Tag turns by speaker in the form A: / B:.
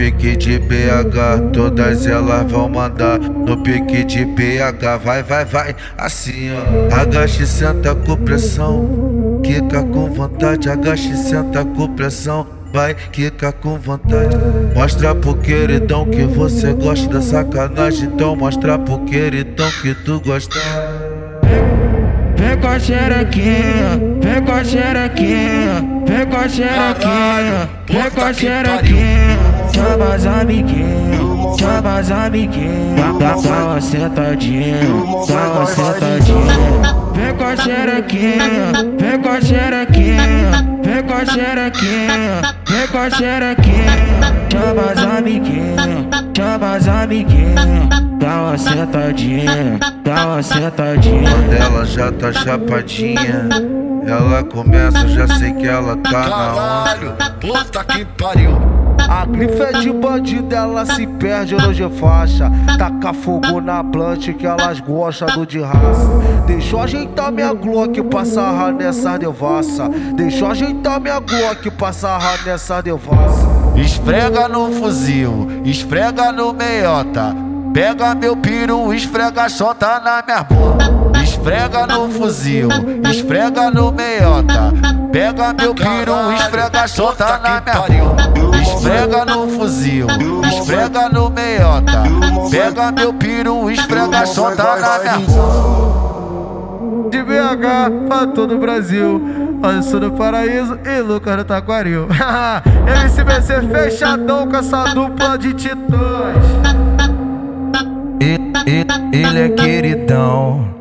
A: pique de BH, todas elas vão mandar. No pique de BH, vai, vai, vai, assim ó. Agache, senta com pressão. Quica com vontade, agache, senta com pressão. Vai, quica com vontade. Mostra pro queridão que você gosta da sacanagem. Então mostra pro queridão que tu gosta.
B: Vem com a xerequinha, vem com a xerequinha, vem a xerequinha, vem com a xerequinha. Chama as amiguinhas, chama as amiguinhas. Dá, uma sentadinha, dá uma sentadinha. Vem com a xerequinha, vem com a xerequinha, vem com a xerequinha, vem com a xerequinha. Chama as amiguinhas, chama as amiguinhas. Dá uma sentadinha, dá uma sentadinha.
A: Ela já tá chapadinha, ela começa, já sei que ela tá na
C: Caralho, puta que pariu. A grife é de bandido, ela se perde hoje faixa. Taca fogo na blunt que elas gostam do de raça. Deixa eu ajeitar minha Glock pra sarrar nessa devassa. Deixa eu ajeitar minha Glock pra sarrar nessa devassa.
D: Esfrega no fuzil, esfrega no meiota. Pega meu piru, esfrega chota na minha boca. Esfrega no fuzil, esfrega no meiota. Pega meu piru, esfrega chota na minha. Esfrega no fuzil, esfrega no meiota. Pega meu piru, esfrega chota na minha.
E: De BH pra todo o Brasil. Sou do paraíso e Lucas do Taquaril. MCBC fechadão com essa dupla de titãs.
A: Ele é queridão.